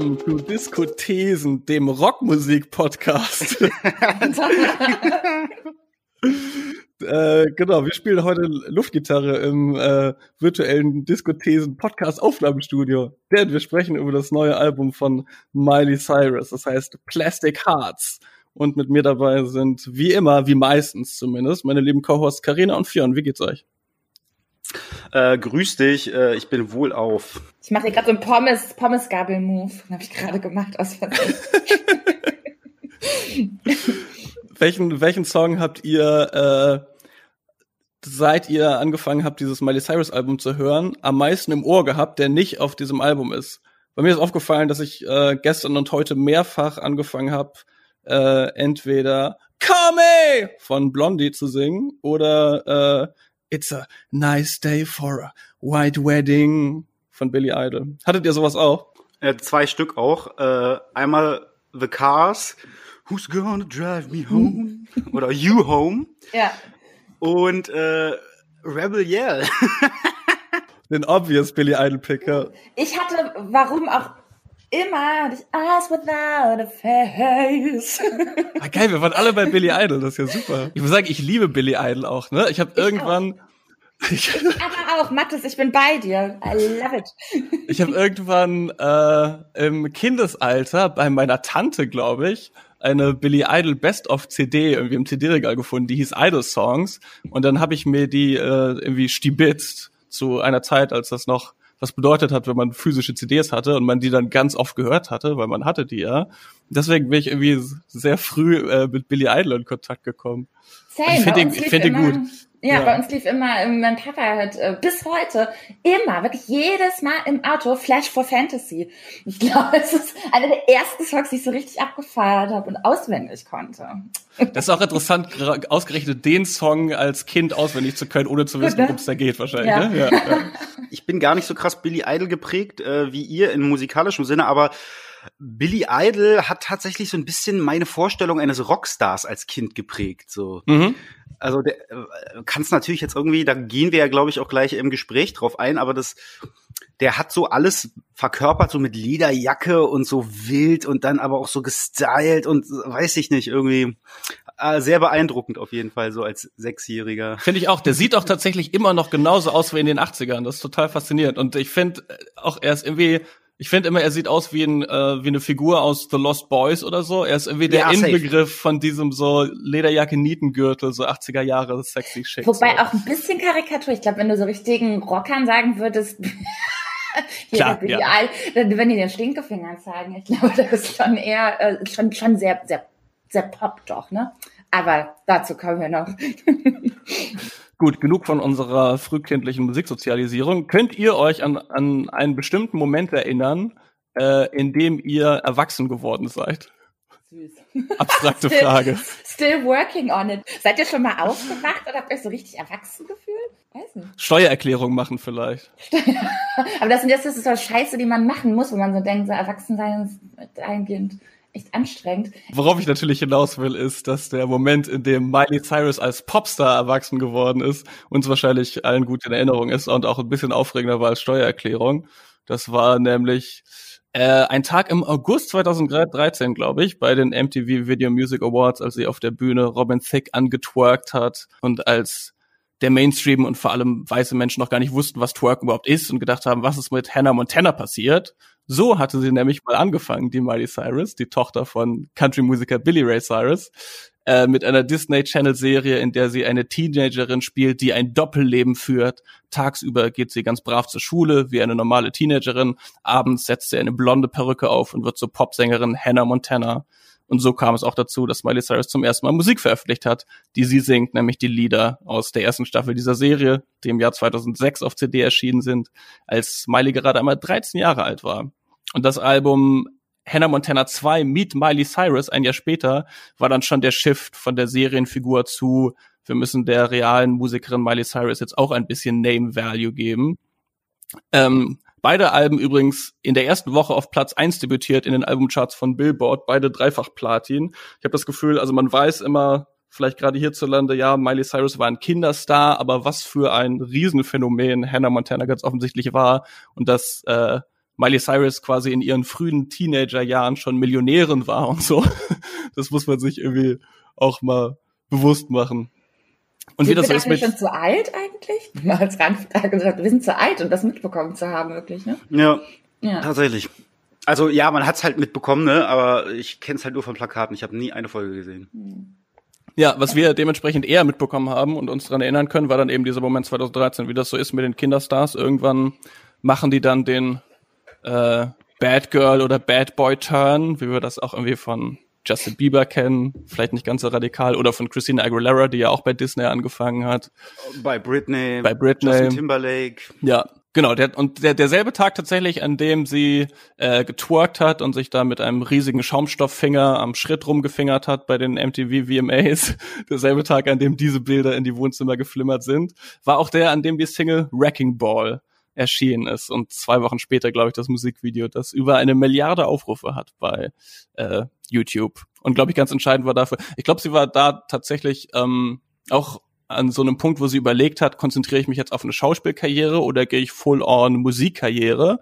Willkommen zu Diskothesen, dem Rockmusik-Podcast. äh, genau, wir spielen heute Luftgitarre im äh, virtuellen Diskothesen-Podcast-Aufnahmestudio. Denn wir sprechen über das neue Album von Miley Cyrus, das heißt Plastic Hearts. Und mit mir dabei sind, wie immer, wie meistens zumindest, meine lieben Co-Hosts Carina und Fionn. Wie geht's euch? Äh, grüß dich, äh, ich bin wohl auf. Ich mache hier gerade so einen Pommes, Pommes-Gabel-Move. Habe ich gerade gemacht aus welchen, welchen Song habt ihr, äh, seit ihr angefangen habt, dieses Miley Cyrus Album zu hören, am meisten im Ohr gehabt, der nicht auf diesem Album ist? Bei mir ist aufgefallen, dass ich äh, gestern und heute mehrfach angefangen habe, äh, entweder Come von Blondie zu singen oder äh, It's a nice day for a white wedding von Billy Idol. Hattet ihr sowas auch? Äh, zwei Stück auch. Äh, einmal The Cars, Who's Gonna Drive Me Home? Oder You Home. Ja. Und äh, Rebel Yell. Den obvious Billy Idol Picker. Ich hatte, warum auch immer, dich Eyes without a face. Ah, geil, wir waren alle bei Billy Idol, das ist ja super. Ich muss sagen, ich liebe Billy Idol auch, ne? Ich habe irgendwann ich aber auch, Mathis, ich bin bei dir. I love it. ich habe irgendwann äh, im Kindesalter bei meiner Tante, glaube ich, eine Billy Idol Best of CD irgendwie im CD-Regal gefunden, die hieß Idol Songs. Und dann habe ich mir die äh, irgendwie stibitzt zu einer Zeit, als das noch was bedeutet hat, wenn man physische CDs hatte und man die dann ganz oft gehört hatte, weil man hatte die ja. Deswegen bin ich irgendwie sehr früh äh, mit Billy Idol in Kontakt gekommen. Same, ich finde ich find den gut. Ja, ja, bei uns lief immer, ähm, mein Papa hat äh, bis heute immer, wirklich jedes Mal im Auto Flash for Fantasy. Ich glaube, es ist einer der ersten Songs, die ich so richtig abgefeiert habe und auswendig konnte. Das ist auch interessant, ausgerechnet den Song als Kind auswendig zu können, ohne zu wissen, worum es da geht wahrscheinlich. Ja. Ne? Ja, ja. Ich bin gar nicht so krass Billy Idol geprägt äh, wie ihr in musikalischem Sinne, aber Billy Idol hat tatsächlich so ein bisschen meine Vorstellung eines Rockstars als Kind geprägt. So. Mhm. Also der äh, kannst natürlich jetzt irgendwie, da gehen wir ja, glaube ich, auch gleich im Gespräch drauf ein, aber das, der hat so alles verkörpert, so mit Lederjacke und so wild und dann aber auch so gestylt und weiß ich nicht, irgendwie äh, sehr beeindruckend auf jeden Fall, so als Sechsjähriger. Finde ich auch. Der sieht auch tatsächlich immer noch genauso aus wie in den 80ern. Das ist total faszinierend. Und ich finde auch, er ist irgendwie ich finde immer, er sieht aus wie, ein, äh, wie eine Figur aus The Lost Boys oder so. Er ist irgendwie der ja, Inbegriff von diesem so Lederjacke, Nietengürtel, so 80er Jahre sexy schick. Wobei so. auch ein bisschen Karikatur. Ich glaube, wenn du so richtigen Rockern sagen würdest, Klar, ja. dann wenn die den Stinkefinger zeigen, ich glaube, das ist schon eher, äh, schon, schon sehr, sehr, sehr pop doch, ne? Aber dazu kommen wir noch. Gut, genug von unserer frühkindlichen Musiksozialisierung. Könnt ihr euch an, an einen bestimmten Moment erinnern, äh, in dem ihr erwachsen geworden seid? Süß. Abstrakte still, Frage. Still working on it. Seid ihr schon mal aufgewacht oder habt ihr euch so richtig erwachsen gefühlt? Weiß nicht. Steuererklärung machen vielleicht. Aber das, das ist so Scheiße, die man machen muss, wo man so denkt, so erwachsen sein ist eingehend echt anstrengend. Worauf ich natürlich hinaus will, ist, dass der Moment, in dem Miley Cyrus als Popstar erwachsen geworden ist, uns wahrscheinlich allen gut in Erinnerung ist und auch ein bisschen aufregender war als Steuererklärung. Das war nämlich äh, ein Tag im August 2013, glaube ich, bei den MTV Video Music Awards, als sie auf der Bühne Robin Thicke angetwerkt hat und als der Mainstream und vor allem weiße Menschen noch gar nicht wussten, was Twerk überhaupt ist und gedacht haben, was ist mit Hannah Montana passiert. So hatte sie nämlich mal angefangen, die Miley Cyrus, die Tochter von Country-Musiker Billy Ray Cyrus, äh, mit einer Disney Channel Serie, in der sie eine Teenagerin spielt, die ein Doppelleben führt. Tagsüber geht sie ganz brav zur Schule, wie eine normale Teenagerin. Abends setzt sie eine blonde Perücke auf und wird zur Popsängerin Hannah Montana. Und so kam es auch dazu, dass Miley Cyrus zum ersten Mal Musik veröffentlicht hat, die sie singt, nämlich die Lieder aus der ersten Staffel dieser Serie, die im Jahr 2006 auf CD erschienen sind, als Miley gerade einmal 13 Jahre alt war. Und das Album Hannah Montana 2 Meet Miley Cyrus ein Jahr später war dann schon der Shift von der Serienfigur zu wir müssen der realen Musikerin Miley Cyrus jetzt auch ein bisschen Name Value geben. Ähm, Beide Alben übrigens in der ersten Woche auf Platz eins debütiert in den Albumcharts von Billboard, beide dreifach Platin. Ich habe das Gefühl, also man weiß immer, vielleicht gerade hierzulande, ja, Miley Cyrus war ein Kinderstar, aber was für ein Riesenphänomen Hannah Montana ganz offensichtlich war und dass äh, Miley Cyrus quasi in ihren frühen Teenagerjahren schon Millionärin war und so. Das muss man sich irgendwie auch mal bewusst machen. Und sind wie das wir ist mit schon zu alt eigentlich? Mal als Randfrage gesagt, wir sind zu alt, um das mitbekommen zu haben, wirklich, ne? Ja, ja. tatsächlich. Also ja, man hat's halt mitbekommen, ne? Aber ich kenne es halt nur von Plakaten. Ich habe nie eine Folge gesehen. Hm. Ja, was wir dementsprechend eher mitbekommen haben und uns daran erinnern können, war dann eben dieser Moment 2013, wie das so ist mit den Kinderstars. Irgendwann machen die dann den äh, Bad Girl oder Bad Boy Turn, wie wir das auch irgendwie von Justin Bieber kennen, vielleicht nicht ganz so radikal, oder von Christina Aguilera, die ja auch bei Disney angefangen hat. Bei Britney. Bei Britney. Justin Timberlake. Ja, genau. Der, und der, derselbe Tag tatsächlich, an dem sie äh, getwerkt hat und sich da mit einem riesigen Schaumstofffinger am Schritt rumgefingert hat bei den MTV VMAs, derselbe Tag, an dem diese Bilder in die Wohnzimmer geflimmert sind, war auch der, an dem die Single Wrecking Ball erschienen ist und zwei Wochen später, glaube ich, das Musikvideo, das über eine Milliarde Aufrufe hat bei äh, YouTube. Und glaube ich, ganz entscheidend war dafür. Ich glaube, sie war da tatsächlich ähm, auch an so einem Punkt, wo sie überlegt hat, konzentriere ich mich jetzt auf eine Schauspielkarriere oder gehe ich full on Musikkarriere?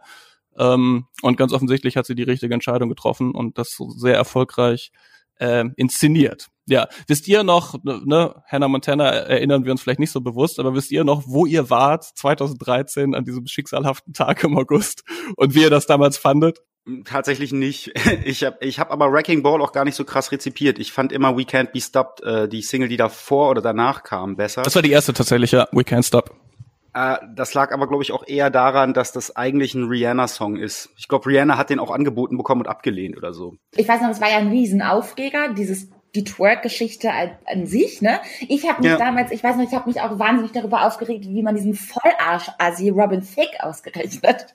Ähm, und ganz offensichtlich hat sie die richtige Entscheidung getroffen und das sehr erfolgreich äh, inszeniert. Ja, wisst ihr noch, ne, Hannah Montana erinnern wir uns vielleicht nicht so bewusst, aber wisst ihr noch, wo ihr wart 2013 an diesem schicksalhaften Tag im August und wie ihr das damals fandet? Tatsächlich nicht. Ich habe ich hab aber Wrecking Ball auch gar nicht so krass rezipiert. Ich fand immer We Can't Be Stopped, äh, die Single, die davor oder danach kam, besser. Das war die erste tatsächlich, ja, We Can't Stop. Äh, das lag aber, glaube ich, auch eher daran, dass das eigentlich ein Rihanna-Song ist. Ich glaube, Rihanna hat den auch angeboten bekommen und abgelehnt oder so. Ich weiß noch, es war ja ein Riesenaufreger, dieses die Twerk-Geschichte an, sich, ne? Ich habe mich ja. damals, ich weiß noch, ich habe mich auch wahnsinnig darüber aufgeregt, wie man diesen Vollarsch-Asi Robin Thicke ausgerechnet.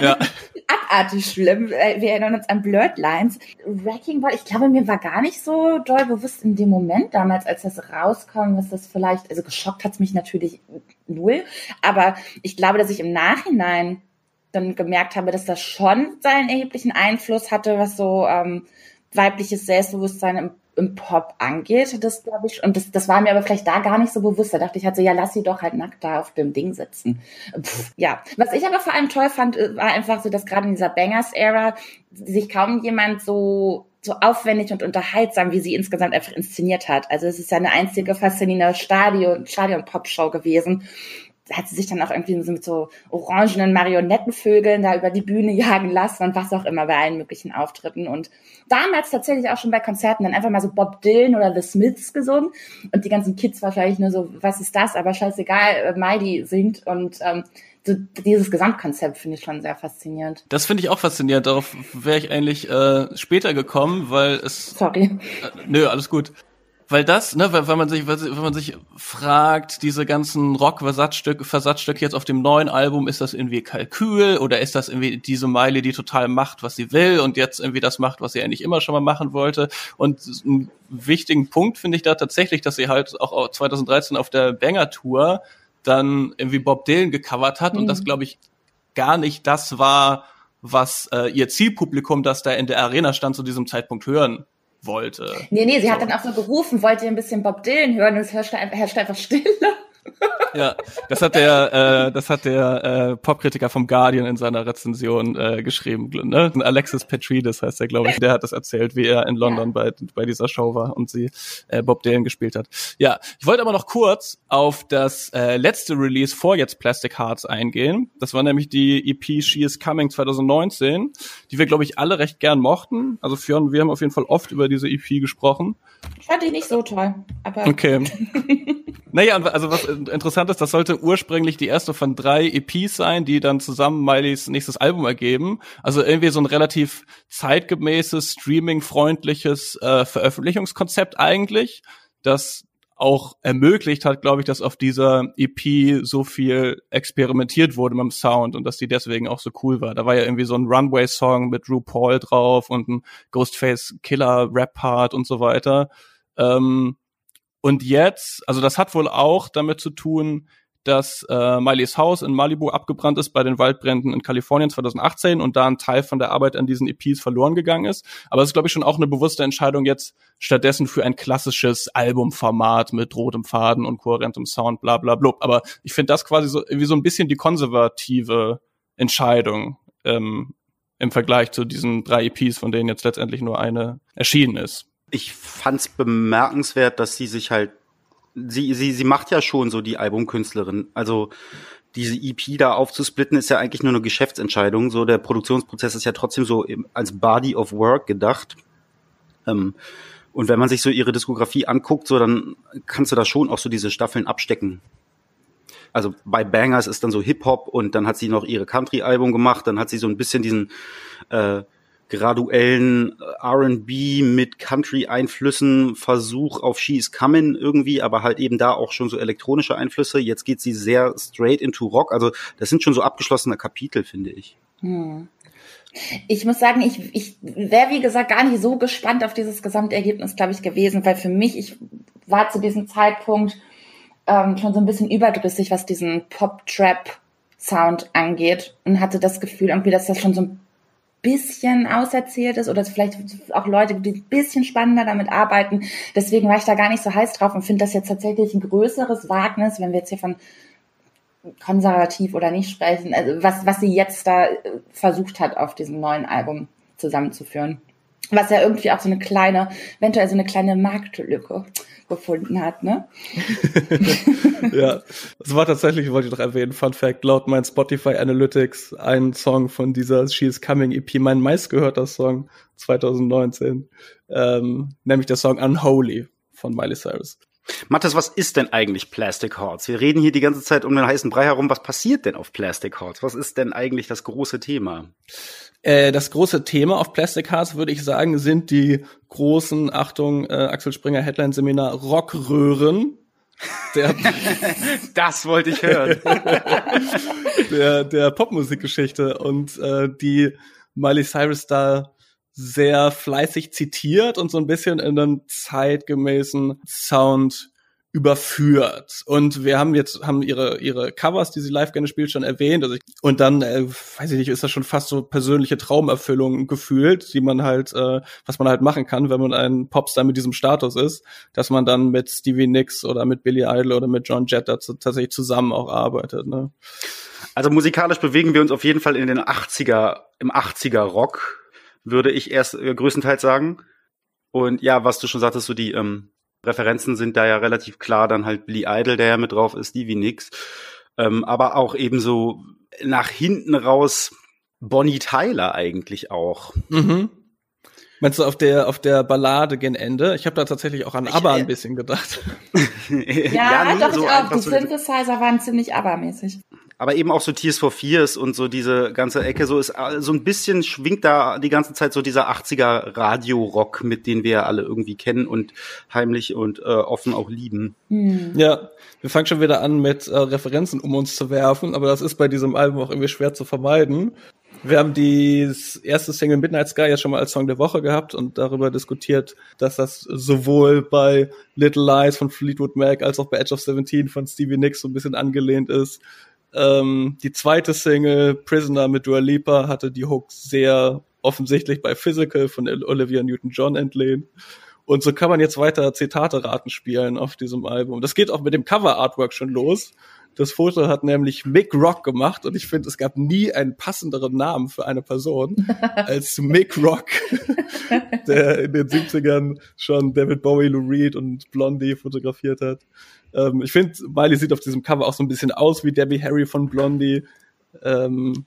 Ja. Abartig schlimm. Äh, wir erinnern uns an Blurred Lines. Wrecking Ball, ich glaube, mir war gar nicht so doll bewusst in dem Moment damals, als das rauskam, was das vielleicht, also geschockt hat's mich natürlich null, aber ich glaube, dass ich im Nachhinein dann gemerkt habe, dass das schon seinen erheblichen Einfluss hatte, was so ähm, weibliches Selbstbewusstsein im im Pop angeht, das glaube ich, und das, das war mir aber vielleicht da gar nicht so bewusst. Da dachte ich halt so, ja, lass sie doch halt nackt da auf dem Ding sitzen. Pff, ja, was ich aber vor allem toll fand, äh, war einfach so, dass gerade in dieser Bangers-Ära sich kaum jemand so so aufwendig und unterhaltsam, wie sie insgesamt einfach inszeniert hat. Also es ist ja eine einzige faszinierende Stadion, Stadion-Pop-Show gewesen hat sie sich dann auch irgendwie mit so orangenen Marionettenvögeln da über die Bühne jagen lassen und was auch immer bei allen möglichen Auftritten. Und damals tatsächlich auch schon bei Konzerten dann einfach mal so Bob Dylan oder The Smiths gesungen. Und die ganzen Kids wahrscheinlich nur so, was ist das? Aber scheißegal, äh, Miley singt und ähm, so dieses Gesamtkonzept finde ich schon sehr faszinierend. Das finde ich auch faszinierend. Darauf wäre ich eigentlich äh, später gekommen, weil es. Sorry. Äh, nö, alles gut weil das, ne, weil, weil man sich, wenn man sich fragt, diese ganzen Rock-Versatzstücke, Versatzstücke jetzt auf dem neuen Album, ist das irgendwie Kalkül oder ist das irgendwie diese Meile, die total macht, was sie will und jetzt irgendwie das macht, was sie eigentlich immer schon mal machen wollte? Und einen wichtigen Punkt finde ich da tatsächlich, dass sie halt auch 2013 auf der Banger-Tour dann irgendwie Bob Dylan gecovert hat mhm. und das, mhm. glaube ich, gar nicht das war, was äh, ihr Zielpublikum, das da in der Arena stand, zu diesem Zeitpunkt hören wollte. Nee, nee, sie so. hat dann auch so gerufen, wollt ihr ein bisschen Bob Dylan hören und es herrscht einfach, herrscht einfach Stille. Ja, das hat der, äh, das hat der äh, Popkritiker vom Guardian in seiner Rezension äh, geschrieben. Ne? Alexis Petridis heißt er, glaube ich. Der hat das erzählt, wie er in London bei, bei dieser Show war und sie äh, Bob Dylan gespielt hat. Ja, ich wollte aber noch kurz auf das äh, letzte Release vor jetzt Plastic Hearts eingehen. Das war nämlich die EP She Is Coming 2019, die wir, glaube ich, alle recht gern mochten. Also Fionn, wir haben auf jeden Fall oft über diese EP gesprochen. Ich fand die nicht so toll, aber. Okay. naja, also was interessant ist, das sollte ursprünglich die erste von drei EPs sein, die dann zusammen Mileys nächstes Album ergeben. Also irgendwie so ein relativ zeitgemäßes, streaming-freundliches äh, Veröffentlichungskonzept eigentlich, das auch ermöglicht hat, glaube ich, dass auf dieser EP so viel experimentiert wurde mit dem Sound und dass die deswegen auch so cool war. Da war ja irgendwie so ein Runway-Song mit Drew Paul drauf und ein Ghostface Killer Rap-Part und so weiter. Ähm, und jetzt, also das hat wohl auch damit zu tun, dass äh, Mileys Haus in Malibu abgebrannt ist bei den Waldbränden in Kalifornien 2018 und da ein Teil von der Arbeit an diesen EPs verloren gegangen ist. Aber es ist, glaube ich, schon auch eine bewusste Entscheidung jetzt stattdessen für ein klassisches Albumformat mit rotem Faden und kohärentem Sound, bla bla blub. Aber ich finde das quasi so wie so ein bisschen die konservative Entscheidung. Ähm, im Vergleich zu diesen drei EPs, von denen jetzt letztendlich nur eine erschienen ist. Ich fand's bemerkenswert, dass sie sich halt sie sie sie macht ja schon so die Albumkünstlerin. Also diese EP da aufzusplitten ist ja eigentlich nur eine Geschäftsentscheidung. So der Produktionsprozess ist ja trotzdem so als Body of Work gedacht. Ähm, und wenn man sich so ihre Diskografie anguckt, so dann kannst du da schon auch so diese Staffeln abstecken. Also bei Bangers ist dann so Hip Hop und dann hat sie noch ihre Country Album gemacht, dann hat sie so ein bisschen diesen äh, graduellen äh, R&B mit Country-Einflüssen, Versuch auf She's Coming irgendwie, aber halt eben da auch schon so elektronische Einflüsse. Jetzt geht sie sehr straight into Rock. Also das sind schon so abgeschlossene Kapitel, finde ich. Hm. Ich muss sagen, ich, ich wäre, wie gesagt, gar nicht so gespannt auf dieses Gesamtergebnis, glaube ich, gewesen, weil für mich, ich war zu diesem Zeitpunkt ähm, schon so ein bisschen überdrüssig, was diesen Pop-Trap-Sound angeht und hatte das Gefühl irgendwie, dass das schon so ein bisschen auserzählt ist oder vielleicht auch Leute, die ein bisschen spannender damit arbeiten. Deswegen war ich da gar nicht so heiß drauf und finde das jetzt tatsächlich ein größeres Wagnis, wenn wir jetzt hier von konservativ oder nicht sprechen, also was, was sie jetzt da äh, versucht hat, auf diesem neuen Album zusammenzuführen. Was ja irgendwie auch so eine kleine, eventuell so eine kleine Marktlücke gefunden hat, ne? ja, das war tatsächlich, wollte ich doch erwähnen, Fun Fact, laut meinen Spotify Analytics ein Song von dieser She is Coming EP, mein meistgehörter Song 2019, ähm, nämlich der Song Unholy von Miley Cyrus. Mathis, was ist denn eigentlich Plastic Hearts? Wir reden hier die ganze Zeit um den heißen Brei herum. Was passiert denn auf Plastic Hearts? Was ist denn eigentlich das große Thema? Äh, das große Thema auf Plastic Hearts, würde ich sagen, sind die großen, Achtung, äh, Axel Springer Headline Seminar Rockröhren. Der, das wollte ich hören. der, der Popmusikgeschichte und äh, die Miley Cyrus da sehr fleißig zitiert und so ein bisschen in einen zeitgemäßen Sound überführt. Und wir haben jetzt, haben ihre, ihre Covers, die sie live gerne spielt, schon erwähnt. Also ich, und dann, äh, weiß ich nicht, ist das schon fast so persönliche Traumerfüllung gefühlt, die man halt, äh, was man halt machen kann, wenn man ein Popstar mit diesem Status ist, dass man dann mit Stevie Nicks oder mit Billy Idol oder mit John Jett dazu, tatsächlich zusammen auch arbeitet. Ne? Also musikalisch bewegen wir uns auf jeden Fall in den 80er, im 80er Rock würde ich erst äh, größtenteils sagen. Und ja, was du schon sagtest, so die ähm, Referenzen sind da ja relativ klar, dann halt Billy Idol, der ja mit drauf ist, Stevie Nicks. Ähm, aber auch ebenso nach hinten raus Bonnie Tyler eigentlich auch. Mhm. Meinst du auf der auf der Ballade gen Ende? Ich habe da tatsächlich auch an ich, ABBA ein äh, bisschen gedacht. ja, ja nee, doch so auch. Die Synthesizer waren ziemlich ABBA-mäßig aber eben auch so Tears for Fears und so diese ganze Ecke, so ist so ein bisschen schwingt da die ganze Zeit so dieser 80er Radio-Rock, mit den wir alle irgendwie kennen und heimlich und äh, offen auch lieben. Mhm. Ja, wir fangen schon wieder an mit äh, Referenzen um uns zu werfen, aber das ist bei diesem Album auch irgendwie schwer zu vermeiden. Wir haben die erste Single Midnight Sky ja schon mal als Song der Woche gehabt und darüber diskutiert, dass das sowohl bei Little Lies von Fleetwood Mac als auch bei Edge of Seventeen von Stevie Nicks so ein bisschen angelehnt ist. Ähm, die zweite Single, Prisoner mit Dua Lipa, hatte die Hook sehr offensichtlich bei Physical von Olivia Newton-John entlehnt. Und so kann man jetzt weiter Zitate-Raten spielen auf diesem Album. Das geht auch mit dem Cover-Artwork schon los. Das Foto hat nämlich Mick Rock gemacht und ich finde, es gab nie einen passenderen Namen für eine Person als Mick Rock, der in den 70ern schon David Bowie, Lou Reed und Blondie fotografiert hat. Ähm, ich finde, Miley sieht auf diesem Cover auch so ein bisschen aus wie Debbie Harry von Blondie. Ähm,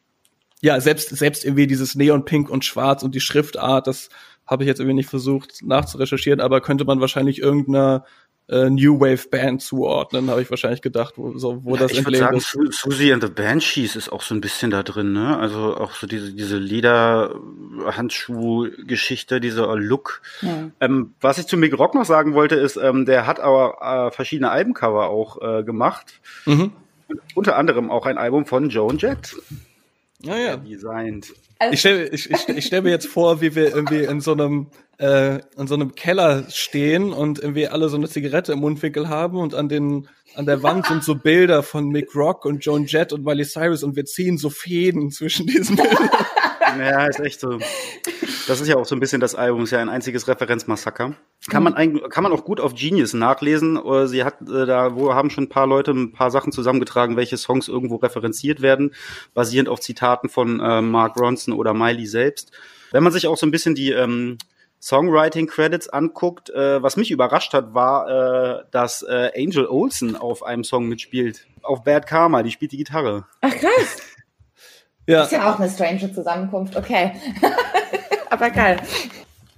ja, selbst, selbst irgendwie dieses Neon Pink und Schwarz und die Schriftart, das habe ich jetzt irgendwie nicht versucht nachzurecherchieren, aber könnte man wahrscheinlich irgendeiner äh, New Wave Band zuordnen, habe ich wahrscheinlich gedacht, wo, so, wo ja, das ich würde sagen, ist. Susie and the Banshees ist auch so ein bisschen da drin, ne? Also auch so diese, diese Leder-Handschuh-Geschichte, dieser Look. Ja. Ähm, was ich zu Mick Rock noch sagen wollte, ist, ähm, der hat aber äh, verschiedene Albencover auch äh, gemacht. Mhm. Unter anderem auch ein Album von Joan Jett. Ah, ja. Designt. Also ich stelle ich, ich, ich stell mir jetzt vor, wie wir irgendwie in so einem äh, in so einem Keller stehen und irgendwie alle so eine Zigarette im Mundwinkel haben und an den an der Wand sind so Bilder von Mick Rock und Joan Jett und Miley Cyrus und wir ziehen so Fäden zwischen diesen Bildern. Ja, ist echt so. Das ist ja auch so ein bisschen das Album, ist ja ein einziges Referenzmassaker. Kann man eigentlich, kann man auch gut auf Genius nachlesen. Sie hat äh, da, wo haben schon ein paar Leute ein paar Sachen zusammengetragen, welche Songs irgendwo referenziert werden, basierend auf Zitaten von äh, Mark Ronson oder Miley selbst. Wenn man sich auch so ein bisschen die ähm, Songwriting Credits anguckt, äh, was mich überrascht hat, war, äh, dass äh, Angel Olsen auf einem Song mitspielt. Auf Bad Karma, die spielt die Gitarre. Ach krass. ja. Ist ja auch eine strange Zusammenkunft, okay. Aber geil.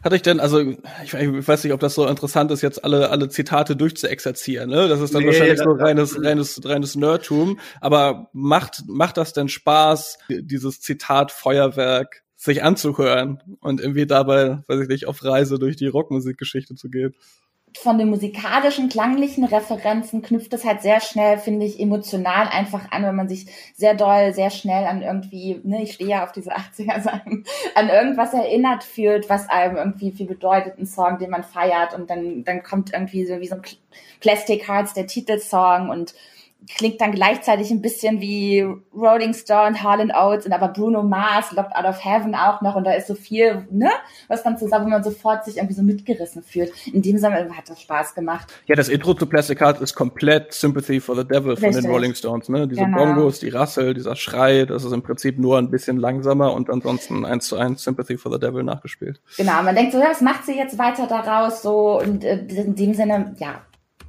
Hatte ich denn, also ich, ich, weiß nicht, ob das so interessant ist, jetzt alle alle Zitate durchzuexerzieren, ne? Das ist dann nee, wahrscheinlich so reines reines reines Nerdtum. Aber macht macht das denn Spaß, dieses Zitat Feuerwerk sich anzuhören und irgendwie dabei, weiß ich nicht, auf Reise durch die Rockmusikgeschichte zu gehen? Von den musikalischen, klanglichen Referenzen knüpft es halt sehr schnell, finde ich, emotional einfach an, wenn man sich sehr doll, sehr schnell an irgendwie, ne, ich stehe ja auf diese 80er-Sachen, an irgendwas erinnert fühlt, was einem irgendwie viel bedeutet, ein Song, den man feiert und dann, dann kommt irgendwie so wie so ein Plastic Hearts, der Titelsong und klingt dann gleichzeitig ein bisschen wie Rolling Stone, Harlan Oates und aber Bruno Mars, Locked Out of Heaven auch noch und da ist so viel, ne, was dann zusammen, wo man sofort sich irgendwie so mitgerissen fühlt. In dem Sinne hat das Spaß gemacht. Ja, das Intro zu Plastic Heart ist komplett Sympathy for the Devil von Richtig. den Rolling Stones, ne? Diese genau. Bongos, die Rassel, dieser Schrei, das ist im Prinzip nur ein bisschen langsamer und ansonsten eins zu eins Sympathy for the Devil nachgespielt. Genau, man denkt so, ja, was macht sie jetzt weiter daraus so und äh, in dem Sinne, ja,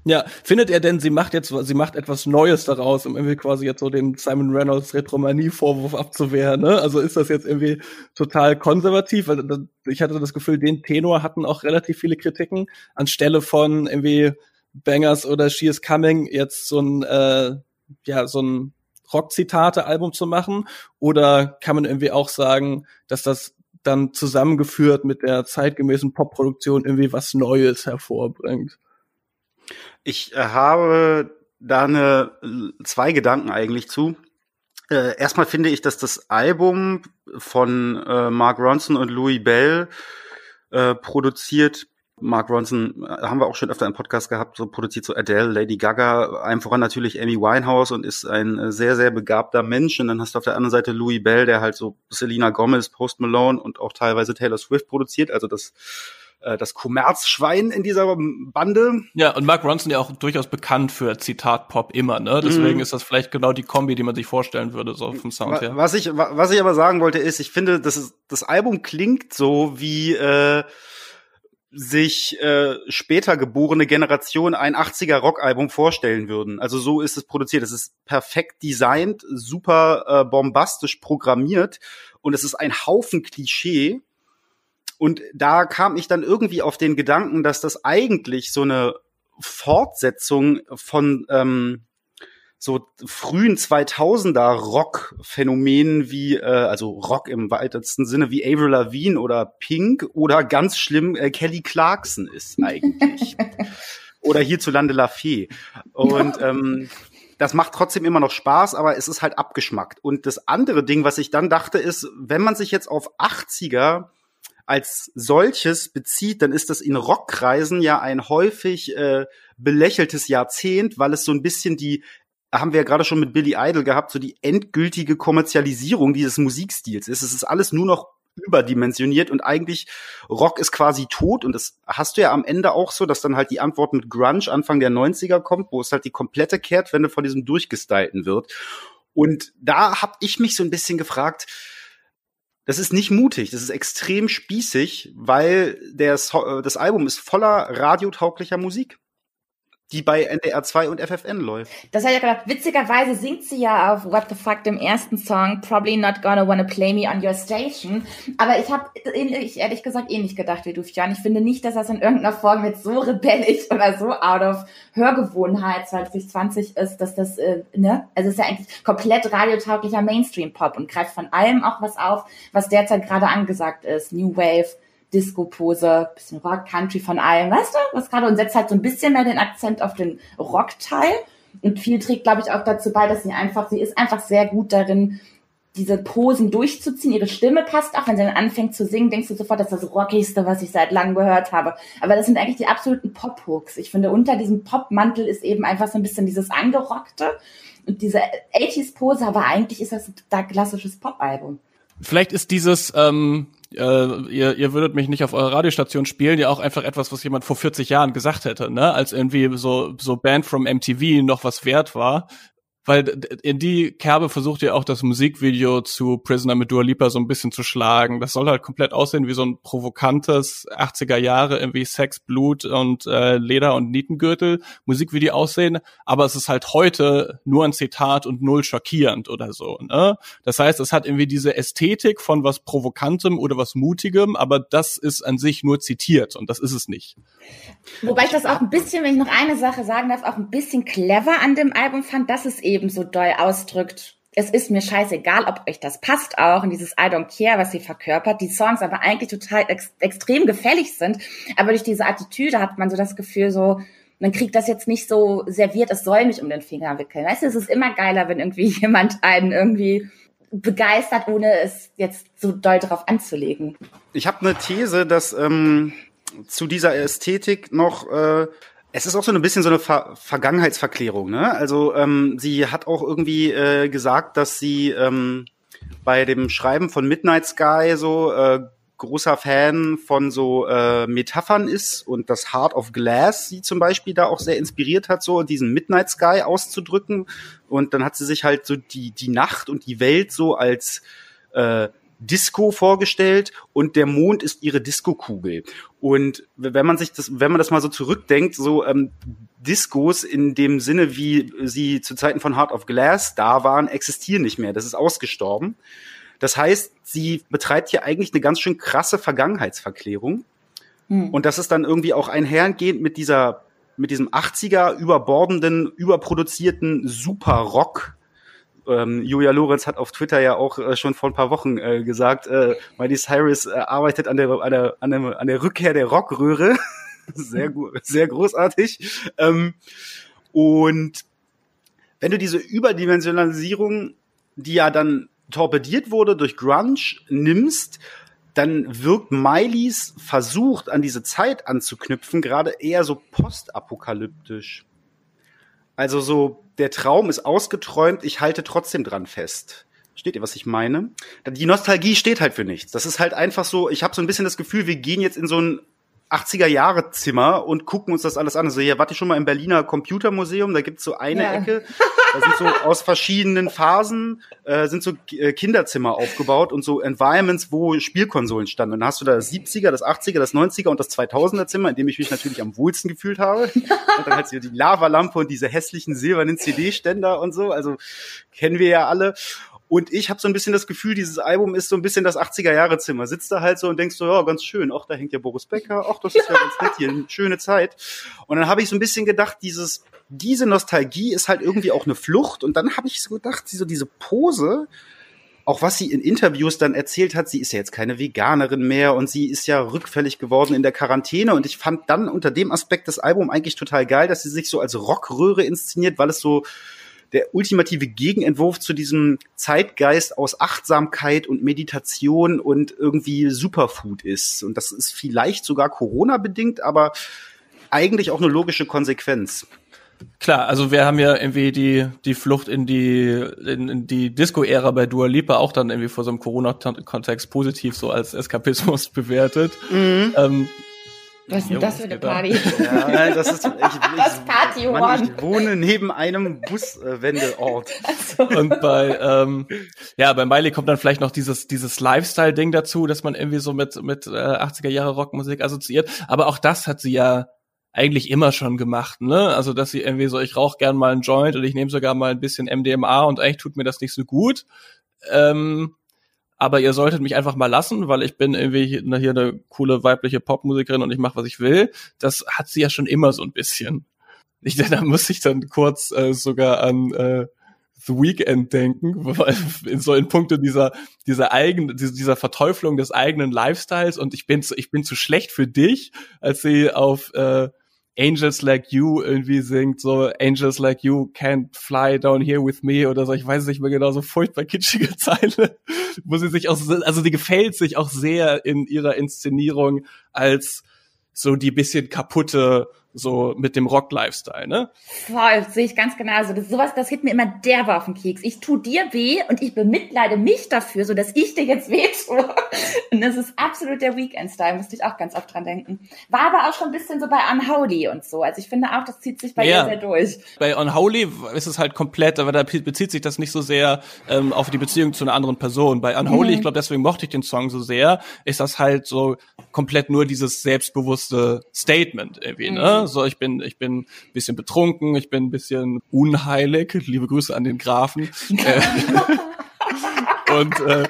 ja, findet er denn, sie macht jetzt, sie macht etwas Neues daraus, um irgendwie quasi jetzt so den Simon Reynolds Retromanie-Vorwurf abzuwehren, ne? Also ist das jetzt irgendwie total konservativ? Weil ich hatte das Gefühl, den Tenor hatten auch relativ viele Kritiken, anstelle von irgendwie Bangers oder She is Coming jetzt so ein, äh, ja, so ein Rock-Zitate-Album zu machen? Oder kann man irgendwie auch sagen, dass das dann zusammengeführt mit der zeitgemäßen Popproduktion irgendwie was Neues hervorbringt? Ich äh, habe da eine, zwei Gedanken eigentlich zu. Äh, erstmal finde ich, dass das Album von äh, Mark Ronson und Louis Bell äh, produziert. Mark Ronson äh, haben wir auch schon öfter im Podcast gehabt, so produziert so Adele, Lady Gaga, einem voran natürlich Amy Winehouse und ist ein äh, sehr, sehr begabter Mensch. Und dann hast du auf der anderen Seite Louis Bell, der halt so Selena Gomez, Post Malone und auch teilweise Taylor Swift produziert. Also das äh, das Kommerzschwein in dieser Bande. Ja, und Mark Ronson ja auch durchaus bekannt für Zitat-Pop immer, ne? Deswegen mm. ist das vielleicht genau die Kombi, die man sich vorstellen würde, so vom Sound her. Was ich, was ich aber sagen wollte, ist, ich finde, das, ist, das Album klingt so wie äh, sich äh, später geborene Generation ein 80er Rockalbum vorstellen würden. Also so ist es produziert. Es ist perfekt designt, super äh, bombastisch programmiert und es ist ein Haufen Klischee und da kam ich dann irgendwie auf den Gedanken, dass das eigentlich so eine Fortsetzung von ähm, so frühen 2000er Rock-Phänomenen wie, äh, also Rock im weitesten Sinne wie Avril Lavigne oder Pink oder ganz schlimm äh, Kelly Clarkson ist eigentlich. oder hierzulande La Fee. Und ähm, das macht trotzdem immer noch Spaß, aber es ist halt abgeschmackt. Und das andere Ding, was ich dann dachte, ist, wenn man sich jetzt auf 80er als solches bezieht, dann ist das in Rockkreisen ja ein häufig äh, belächeltes Jahrzehnt, weil es so ein bisschen die haben wir ja gerade schon mit Billy Idol gehabt, so die endgültige Kommerzialisierung dieses Musikstils ist. Es ist alles nur noch überdimensioniert und eigentlich Rock ist quasi tot und das hast du ja am Ende auch so, dass dann halt die Antwort mit Grunge Anfang der 90er kommt, wo es halt die komplette Kehrtwende von diesem durchgestylten wird. Und da habe ich mich so ein bisschen gefragt, das ist nicht mutig, das ist extrem spießig, weil der so das Album ist voller radiotauglicher Musik die bei NDR 2 und FFN läuft. Das hat ja gedacht, witzigerweise singt sie ja auf What the Fuck dem ersten Song Probably Not Gonna Wanna Play Me on Your Station. Aber ich habe ich ehrlich gesagt eh nicht gedacht wie du, Jan. Ich finde nicht, dass das in irgendeiner Form jetzt so rebellisch oder so out of Hörgewohnheit 2020 ist, dass das, äh, ne? Also es ist ja eigentlich komplett radiotauglicher Mainstream-Pop und greift von allem auch was auf, was derzeit gerade angesagt ist. New Wave, Disco-Pose, bisschen Rock, Country von allem, weißt du, was gerade und setzt halt so ein bisschen mehr den Akzent auf den Rock-Teil und viel trägt, glaube ich, auch dazu bei, dass sie einfach, sie ist einfach sehr gut darin, diese Posen durchzuziehen. Ihre Stimme passt auch, wenn sie dann anfängt zu singen, denkst du sofort, das ist das Rockigste, was ich seit langem gehört habe. Aber das sind eigentlich die absoluten Pop-Hooks. Ich finde, unter diesem Pop-Mantel ist eben einfach so ein bisschen dieses Angerockte und diese 80s-Pose, aber eigentlich ist das da klassisches Pop-Album. Vielleicht ist dieses, ähm, äh, ihr, ihr würdet mich nicht auf eurer Radiostation spielen, ja auch einfach etwas, was jemand vor 40 Jahren gesagt hätte, ne? Als irgendwie so, so Band from MTV noch was wert war weil in die Kerbe versucht ihr auch das Musikvideo zu Prisoner mit Dua Lipa so ein bisschen zu schlagen. Das soll halt komplett aussehen wie so ein provokantes 80er Jahre irgendwie Sex, Blut und äh, Leder und Nietengürtel Musikvideo aussehen, aber es ist halt heute nur ein Zitat und null schockierend oder so. Ne? Das heißt, es hat irgendwie diese Ästhetik von was Provokantem oder was Mutigem, aber das ist an sich nur zitiert und das ist es nicht. Wobei ich das auch ein bisschen, wenn ich noch eine Sache sagen darf, auch ein bisschen clever an dem Album fand, dass es eben so doll ausdrückt. Es ist mir scheißegal, ob euch das passt auch in dieses I don't care, was sie verkörpert. Die Songs aber eigentlich total ex extrem gefällig sind. Aber durch diese Attitüde hat man so das Gefühl so, man kriegt das jetzt nicht so serviert, es soll mich um den Finger wickeln. Weißt du, es ist immer geiler, wenn irgendwie jemand einen irgendwie begeistert, ohne es jetzt so doll drauf anzulegen. Ich habe eine These, dass ähm, zu dieser Ästhetik noch äh, es ist auch so ein bisschen so eine Ver Vergangenheitsverklärung, ne? Also ähm, sie hat auch irgendwie äh, gesagt, dass sie ähm, bei dem Schreiben von Midnight Sky so äh, großer Fan von so äh, Metaphern ist und das Heart of Glass sie zum Beispiel da auch sehr inspiriert hat, so diesen Midnight Sky auszudrücken. Und dann hat sie sich halt so die, die Nacht und die Welt so als äh, Disco vorgestellt und der Mond ist ihre Disco-Kugel. Und wenn man sich das, wenn man das mal so zurückdenkt, so ähm, Discos in dem Sinne, wie sie zu Zeiten von Heart of Glass da waren, existieren nicht mehr. Das ist ausgestorben. Das heißt, sie betreibt hier eigentlich eine ganz schön krasse Vergangenheitsverklärung. Hm. Und das ist dann irgendwie auch einhergehend mit dieser, mit diesem 80er überbordenden, überproduzierten Super-Rock, ähm, Julia Lorenz hat auf Twitter ja auch äh, schon vor ein paar Wochen äh, gesagt, äh, Miley Cyrus äh, arbeitet an der, an, der, an, der, an der Rückkehr der Rockröhre. sehr, sehr großartig. Ähm, und wenn du diese Überdimensionalisierung, die ja dann torpediert wurde durch Grunge, nimmst, dann wirkt Mileys versucht, an diese Zeit anzuknüpfen, gerade eher so postapokalyptisch. Also so, der Traum ist ausgeträumt, ich halte trotzdem dran fest. Steht ihr, was ich meine? Die Nostalgie steht halt für nichts. Das ist halt einfach so, ich habe so ein bisschen das Gefühl, wir gehen jetzt in so ein 80er Jahre Zimmer und gucken uns das alles an. Also hier warte ich schon mal im Berliner Computermuseum, da gibt's so eine ja. Ecke, da sind so aus verschiedenen Phasen äh, sind so äh, Kinderzimmer aufgebaut und so Environments, wo Spielkonsolen standen. Und dann hast du da das 70er, das 80er, das 90er und das 2000er Zimmer, in dem ich mich natürlich am wohlsten gefühlt habe. Und dann halt so die Lavalampe und diese hässlichen silbernen CD-Ständer und so, also kennen wir ja alle. Und ich habe so ein bisschen das Gefühl, dieses Album ist so ein bisschen das 80er Jahre Zimmer. Sitzt da halt so und denkst so, ja, ganz schön. Ach, da hängt ja Boris Becker. Ach, das ist ja ganz nett hier. Schöne Zeit. Und dann habe ich so ein bisschen gedacht, dieses, diese Nostalgie ist halt irgendwie auch eine Flucht. Und dann habe ich so gedacht, so diese Pose, auch was sie in Interviews dann erzählt hat, sie ist ja jetzt keine Veganerin mehr und sie ist ja rückfällig geworden in der Quarantäne. Und ich fand dann unter dem Aspekt das Album eigentlich total geil, dass sie sich so als Rockröhre inszeniert, weil es so der ultimative Gegenentwurf zu diesem Zeitgeist aus Achtsamkeit und Meditation und irgendwie Superfood ist. Und das ist vielleicht sogar Corona bedingt, aber eigentlich auch eine logische Konsequenz. Klar, also wir haben ja irgendwie die, die Flucht in die, in, in die Disco-Ära bei Dua Lipa auch dann irgendwie vor so einem Corona-Kontext positiv so als Eskapismus bewertet. Mhm. Ähm, was ist denn das für eine Party? Ja, das ist ich, ich, Party Mann, ich wohne neben einem Buswendeort. So. Und bei ähm, ja bei Miley kommt dann vielleicht noch dieses dieses Lifestyle Ding dazu, dass man irgendwie so mit mit äh, 80er Jahre Rockmusik assoziiert. Aber auch das hat sie ja eigentlich immer schon gemacht, ne? Also dass sie irgendwie so ich rauche gern mal einen Joint und ich nehme sogar mal ein bisschen MDMA und eigentlich tut mir das nicht so gut. Ähm, aber ihr solltet mich einfach mal lassen, weil ich bin irgendwie hier, hier eine coole weibliche Popmusikerin und ich mache, was ich will. Das hat sie ja schon immer so ein bisschen. Ich, da muss ich dann kurz äh, sogar an äh, The Weekend denken, weil in so in Punkte dieser dieser eigenen dieser Verteuflung des eigenen Lifestyles und ich bin zu, ich bin zu schlecht für dich, als sie auf äh, Angels Like You irgendwie singt, so Angels Like You can't fly down here with me oder so, ich weiß nicht mehr genau, so furchtbar kitschige Zeile, wo sie sich auch, also die gefällt sich auch sehr in ihrer Inszenierung als so die bisschen kaputte, so mit dem Rock-Lifestyle, ne? Voll, sehe ich ganz genauso. Das ist sowas, das hit mir immer derbe auf den Keks. Ich tu dir weh und ich bemitleide mich dafür, so dass ich dir jetzt weh tue. Und das ist absolut der Weekend-Style, musste ich auch ganz oft dran denken. War aber auch schon ein bisschen so bei Unholy und so. Also ich finde auch, das zieht sich bei ja. ihr sehr durch. Bei Unholy ist es halt komplett, aber da bezieht sich das nicht so sehr ähm, auf die Beziehung zu einer anderen Person. Bei Unholy, mhm. ich glaube, deswegen mochte ich den Song so sehr, ist das halt so komplett nur dieses selbstbewusste Statement irgendwie, ne? mhm. ne? So, ich bin, ich bin ein bisschen betrunken, ich bin ein bisschen unheilig. Liebe Grüße an den Grafen. Äh, und äh,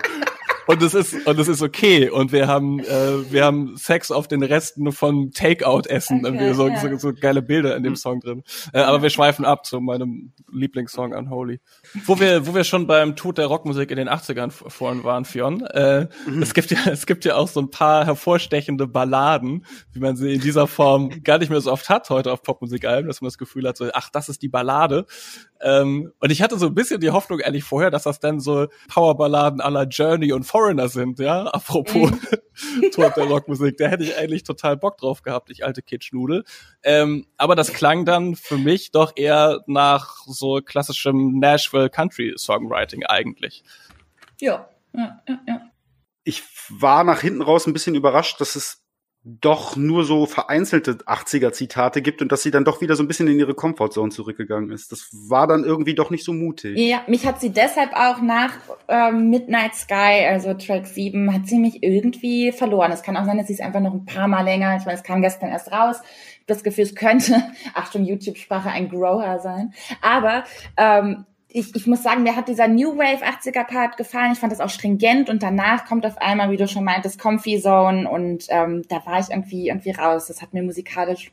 und es ist und es ist okay und wir haben äh, wir haben Sex auf den Resten von Takeout Essen okay, so, ja. so, so, geile Bilder in dem hm. Song drin äh, aber wir schweifen ab zu meinem Lieblingssong Unholy wo wir wo wir schon beim Tod der Rockmusik in den 80ern vorhin waren Fionn äh, mhm. es gibt ja es gibt ja auch so ein paar hervorstechende Balladen wie man sie in dieser Form gar nicht mehr so oft hat heute auf Popmusikalben dass man das Gefühl hat so ach das ist die Ballade ähm, und ich hatte so ein bisschen die Hoffnung eigentlich vorher dass das dann so Powerballaden aller Journey und Foreigner sind, ja, apropos mhm. Tod der Rockmusik, da hätte ich eigentlich total Bock drauf gehabt, ich alte Kitschnudel. Ähm, aber das klang dann für mich doch eher nach so klassischem Nashville Country Songwriting eigentlich. Ja, ja, ja, ja. Ich war nach hinten raus ein bisschen überrascht, dass es doch nur so vereinzelte 80er-Zitate gibt und dass sie dann doch wieder so ein bisschen in ihre Comfortzone zurückgegangen ist. Das war dann irgendwie doch nicht so mutig. Ja, mich hat sie deshalb auch nach ähm, Midnight Sky, also Track 7, hat sie mich irgendwie verloren. Es kann auch sein, dass sie es einfach noch ein paar Mal länger, ich meine, es kam gestern erst raus, das Gefühl, es könnte, Achtung, YouTube-Sprache, ein Grower sein. Aber ähm, ich, ich muss sagen, mir hat dieser New Wave 80er Part gefallen. Ich fand das auch stringent und danach kommt auf einmal, wie du schon meintest, Comfy Zone und ähm, da war ich irgendwie irgendwie raus. Das hat mir musikalisch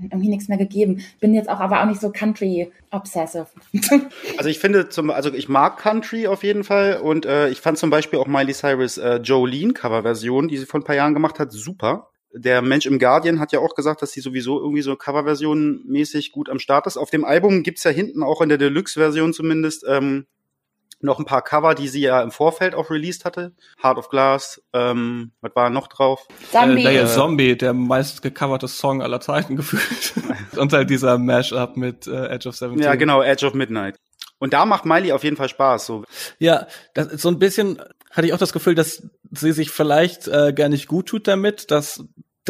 irgendwie nichts mehr gegeben. Bin jetzt auch aber auch nicht so Country obsessive. also ich finde zum, also ich mag Country auf jeden Fall und äh, ich fand zum Beispiel auch Miley Cyrus äh, Jolene Coverversion, die sie vor ein paar Jahren gemacht hat, super der Mensch im Guardian hat ja auch gesagt, dass sie sowieso irgendwie so Coverversion mäßig gut am Start ist. Auf dem Album gibt's ja hinten auch in der Deluxe-Version zumindest ähm, noch ein paar Cover, die sie ja im Vorfeld auch released hatte. Heart of Glass, ähm, was war noch drauf? Zombie. Äh, Zombie, der meist gecoverte Song aller Zeiten gefühlt. Und halt dieser Mashup mit äh, Edge of Seventeen. Ja, genau, Edge of Midnight. Und da macht Miley auf jeden Fall Spaß. So. Ja, das ist so ein bisschen hatte ich auch das Gefühl, dass sie sich vielleicht äh, gar nicht gut tut damit, dass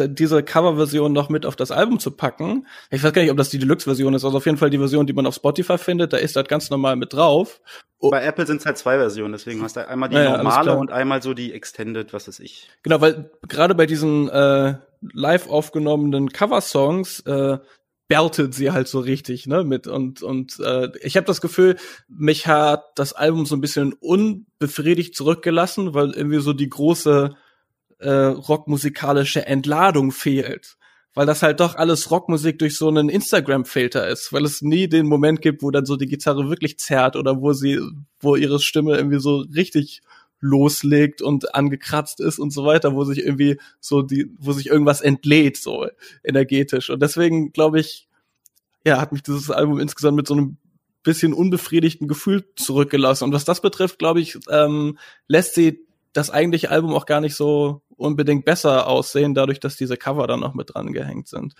diese Coverversion noch mit auf das Album zu packen. Ich weiß gar nicht, ob das die Deluxe-Version ist, also auf jeden Fall die Version, die man auf Spotify findet, da ist das ganz normal mit drauf. Oh. Bei Apple sind es halt zwei Versionen, deswegen hast du einmal die naja, normale und einmal so die Extended, was ist ich. Genau, weil gerade bei diesen äh, live aufgenommenen Cover-Songs äh, beltet sie halt so richtig, ne, mit und und äh, ich habe das Gefühl, mich hat das Album so ein bisschen unbefriedigt zurückgelassen, weil irgendwie so die große äh, rockmusikalische Entladung fehlt. Weil das halt doch alles Rockmusik durch so einen Instagram-Filter ist, weil es nie den Moment gibt, wo dann so die Gitarre wirklich zerrt oder wo sie, wo ihre Stimme irgendwie so richtig loslegt und angekratzt ist und so weiter, wo sich irgendwie so die, wo sich irgendwas entlädt, so energetisch. Und deswegen glaube ich, ja, hat mich dieses Album insgesamt mit so einem bisschen unbefriedigten Gefühl zurückgelassen. Und was das betrifft, glaube ich, ähm, lässt sie das eigentliche Album auch gar nicht so unbedingt besser aussehen, dadurch, dass diese Cover dann noch mit dran gehängt sind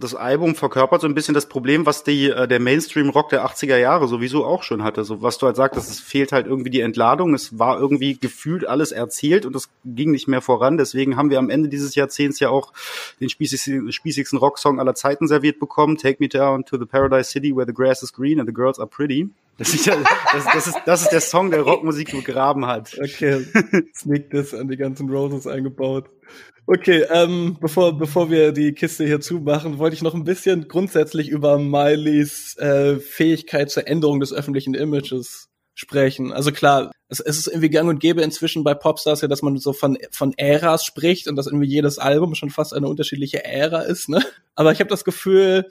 das Album verkörpert so ein bisschen das Problem, was die, äh, der Mainstream-Rock der 80er Jahre sowieso auch schon hatte. So was du halt sagst, es fehlt halt irgendwie die Entladung. Es war irgendwie gefühlt alles erzählt und es ging nicht mehr voran. Deswegen haben wir am Ende dieses Jahrzehnts ja auch den spießigsten, spießigsten Rocksong aller Zeiten serviert bekommen. Take me down to the paradise city where the grass is green and the girls are pretty. Das ist, das, das, ist, das ist der Song, der Rockmusik begraben hat. Okay, Sneak das an die ganzen Roses eingebaut. Okay, ähm, bevor, bevor wir die Kiste hier zumachen, wollte ich noch ein bisschen grundsätzlich über Mileys äh, Fähigkeit zur Änderung des öffentlichen Images sprechen. Also klar, es, es ist irgendwie gang und gäbe inzwischen bei Popstars ja, dass man so von, von Äras spricht und dass irgendwie jedes Album schon fast eine unterschiedliche Ära ist, ne? Aber ich habe das Gefühl,